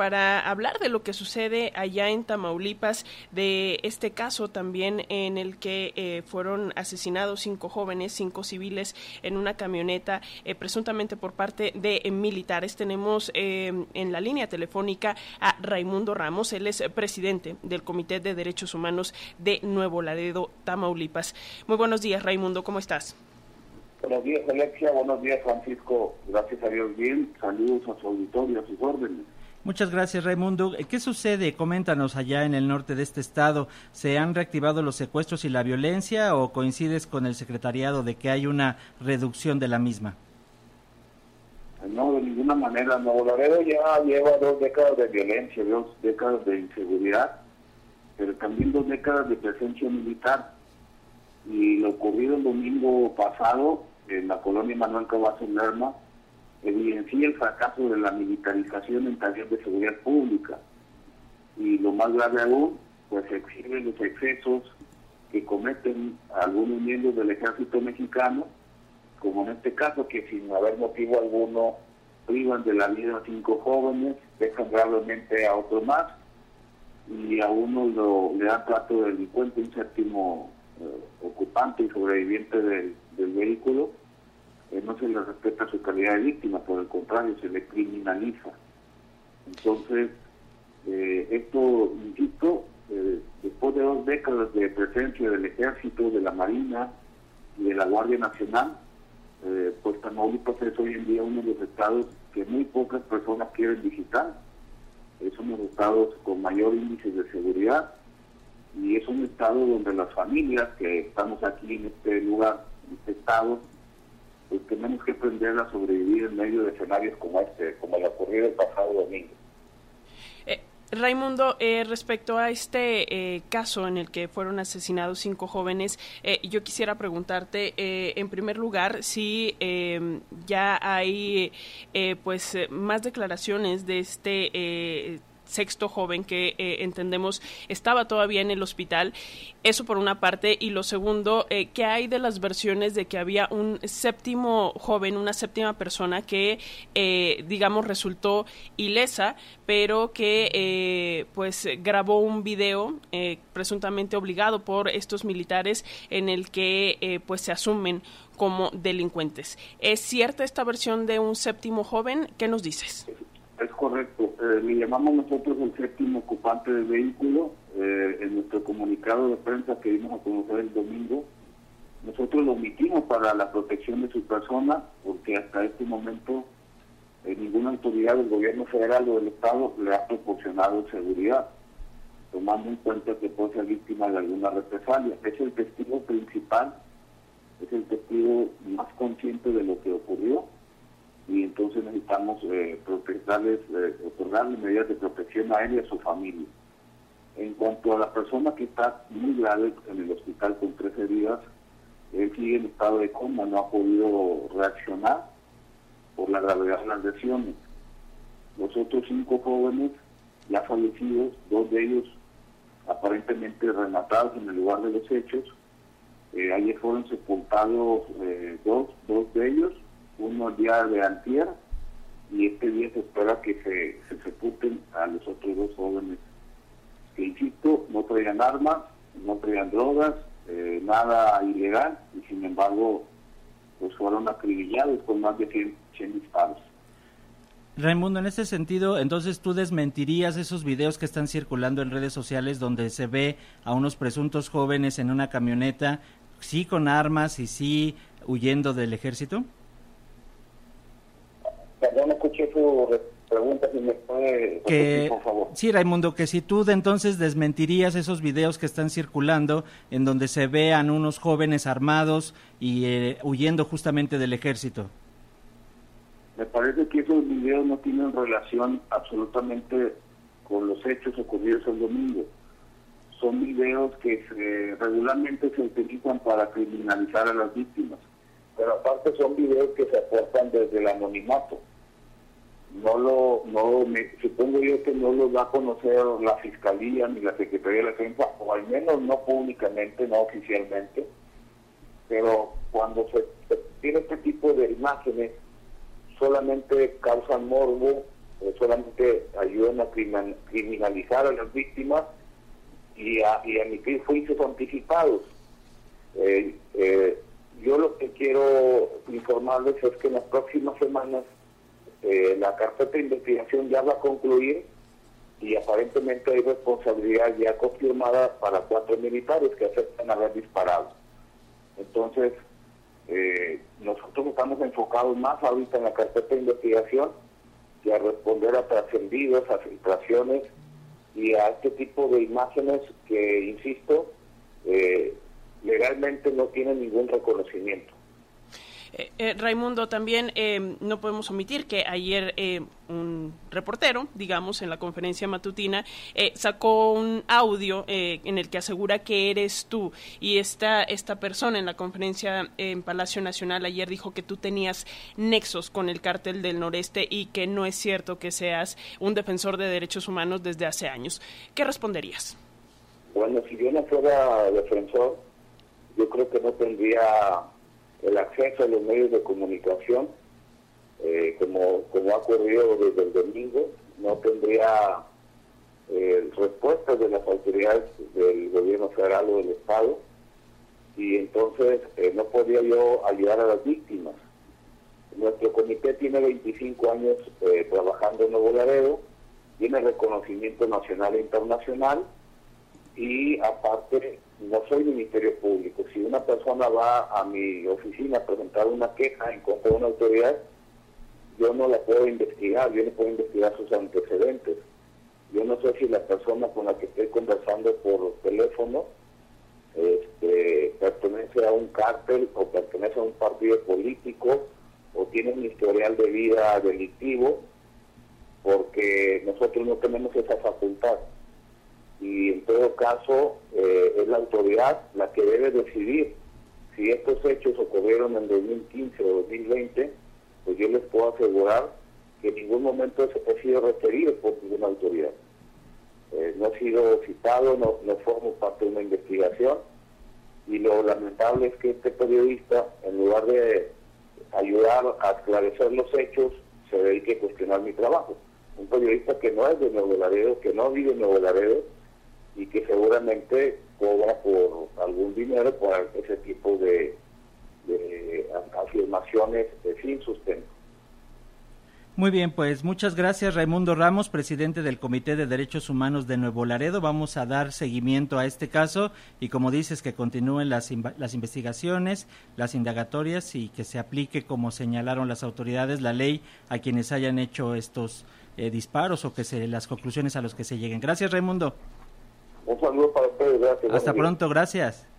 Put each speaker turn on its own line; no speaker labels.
para hablar de lo que sucede allá en Tamaulipas, de este caso también en el que eh, fueron asesinados cinco jóvenes, cinco civiles en una camioneta, eh, presuntamente por parte de militares. Tenemos en la línea telefónica a Raimundo Ramos, él es presidente del Comité de Derechos Humanos de Nuevo Laredo, Tamaulipas. Muy buenos días, Raimundo, ¿cómo estás?
Buenos días, Alexia. Buenos días, Francisco. Gracias a Dios, bien. Saludos a su auditorio, a sus órdenes.
Muchas gracias, Raimundo. ¿Qué sucede? Coméntanos allá en el norte de este estado. ¿Se han reactivado los secuestros y la violencia o coincides con el secretariado de que hay una reducción de la misma?
No, de ninguna manera. Nuevo Laredo ya lleva dos décadas de violencia, dos décadas de inseguridad, pero también dos décadas de presencia militar. Y lo ocurrido el domingo pasado en la colonia Manuel Cavazo Lerma evidencia el fracaso de la militarización en tareas de seguridad pública. Y lo más grave aún, pues exhibe los excesos que cometen algunos miembros del ejército mexicano, como en este caso, que sin haber motivo alguno privan de la vida a cinco jóvenes, dejan gravemente a otro más, y a uno lo, le dan trato de delincuente, un séptimo eh, ocupante y sobreviviente del, vehículo, eh, no se le respeta su calidad de víctima, por el contrario, se le criminaliza. Entonces, eh, esto, insisto, después de dos décadas de presencia del ejército, de la marina y de la Guardia Nacional, pues Tamaulipas es hoy en día uno de los estados que muy pocas personas quieren visitar. Es uno de los estados con mayor índice de seguridad y es un estado donde las familias que estamos aquí en este lugar, en este estado, pues tenemos que aprender a sobrevivir en medio de escenarios como este, como el ocurrido el pasado domingo.
Eh, Raimundo, eh, respecto a este eh, caso en el que fueron asesinados cinco jóvenes, yo quisiera preguntarte, en primer lugar, si ya hay pues más declaraciones de este sexto joven que eh, entendemos estaba todavía en el hospital. Eso por una parte. Y lo segundo, eh, ¿qué hay de las versiones de que había un séptimo joven, una séptima persona que, eh, digamos, resultó ilesa, pero que pues grabó un video presuntamente obligado por estos militares en el que pues se asumen como delincuentes. ¿Es cierta esta versión de un séptimo joven? ¿Qué nos dices?
Eh, le llamamos nosotros el séptimo ocupante del vehículo. Eh, en nuestro comunicado de prensa que dimos a conocer el domingo, nosotros lo omitimos para la protección de su persona, porque hasta este momento eh, ninguna autoridad del gobierno federal o del Estado le ha proporcionado seguridad, tomando en cuenta que puede ser víctima de alguna represalia. Es el testigo principal, es el testigo más consciente de lo que ocurrió y entonces necesitamos eh, eh, otorgarle medidas de protección a él y a su familia. En cuanto a la persona que está muy grave en el hospital con tres heridas, él sigue en estado de coma, no ha podido reaccionar por la gravedad de las lesiones. Los otros cinco jóvenes ya fallecidos, dos de ellos aparentemente rematados en el lugar de los hechos, eh, ayer fueron sepultados eh, dos, dos de ellos uno día de antier y este día se espera que se, se sepulten a los otros dos jóvenes que, insisto, no traían armas, no traían drogas, eh, nada ilegal y sin embargo pues fueron acribillados con más de 100, disparos.
Raimundo, en ese sentido, entonces tú desmentirías esos videos que están circulando en redes sociales donde se ve a unos presuntos jóvenes en una camioneta, sí con armas y sí huyendo del ejército?
Perdón, escuché su pregunta, si me puede que, por favor.
Sí, Raimundo, que si tú de entonces desmentirías esos videos que están circulando en donde se vean unos jóvenes armados y eh, huyendo justamente del ejército.
Me parece que esos videos no tienen relación absolutamente con los hechos ocurridos el domingo. Son videos que regularmente se utilizan para criminalizar a las víctimas pero aparte son videos que se aportan desde el anonimato. No lo, no me, supongo yo que no los va a conocer la Fiscalía ni la Secretaría de la Defensa, o al menos no públicamente, no oficialmente, pero cuando se, tiene este tipo de imágenes, solamente causan morbo solamente ayudan a criminalizar a las víctimas y a, y a emitir juicios anticipados. Eh, eh, yo lo que quiero informarles es que en las próximas semanas la carpeta de investigación ya va a concluir y aparentemente hay responsabilidad ya confirmada para cuatro militares que aceptan haber disparado. Entonces, eh, nosotros estamos enfocados más ahorita en la carpeta de investigación y a responder a trascendidos, a filtraciones y a este tipo de imágenes que, insisto, eh, legalmente no tienen ningún reconocimiento.
Eh, eh, Raimundo, también eh, no podemos omitir que ayer un reportero, digamos, en la conferencia matutina, sacó un audio en el que asegura que eres tú. Y esta, esta persona en la conferencia en Palacio Nacional ayer dijo que tú tenías nexos con el cártel del noreste y que no es cierto que seas un defensor de derechos humanos desde hace años. ¿Qué responderías?
Bueno, si yo no fuera defensor, yo creo que no tendría el acceso a los medios de comunicación, eh, como, como ha ocurrido desde el domingo, no tendría eh, respuestas de las autoridades del gobierno federal o del Estado, y entonces eh, no podía yo ayudar a las víctimas. Nuestro comité tiene 25 años trabajando en Nuevo Laredo, tiene reconocimiento nacional e internacional, y aparte no soy Ministerio Público. Va a mi oficina a presentar una queja en contra de una autoridad, yo no la puedo investigar, yo no puedo investigar sus antecedentes. Yo no sé si la persona con la que estoy conversando por teléfono este, pertenece a un cártel o pertenece a un partido político o tiene un historial de vida delictivo, porque nosotros no tenemos esa facultad y en todo caso eh, es la autoridad la que debe decidir si estos hechos ocurrieron en 2015 o 2020, pues yo les puedo asegurar que en ningún momento he sido referido por ninguna autoridad. Eh, no he sido citado, no, no formo parte de una investigación y lo lamentable es que este periodista, en lugar de ayudar a esclarecer los hechos, se dedique a cuestionar mi trabajo. Un periodista que no es de Nuevo Laredo, que no vive en Nuevo Laredo, y que seguramente cobra por algún dinero por ese tipo de, afirmaciones sin sustento.
Muy bien, pues muchas gracias Raimundo Ramos, presidente del Comité de Derechos Humanos de Nuevo Laredo. Vamos a dar seguimiento a este caso y como dices que continúen las, las investigaciones, las indagatorias y que se aplique, como señalaron las autoridades, la ley a quienes hayan hecho estos eh, disparos o que se las conclusiones a los que se lleguen. Gracias Raimundo.
Un saludo para ustedes, gracias.
Hasta pronto, gracias.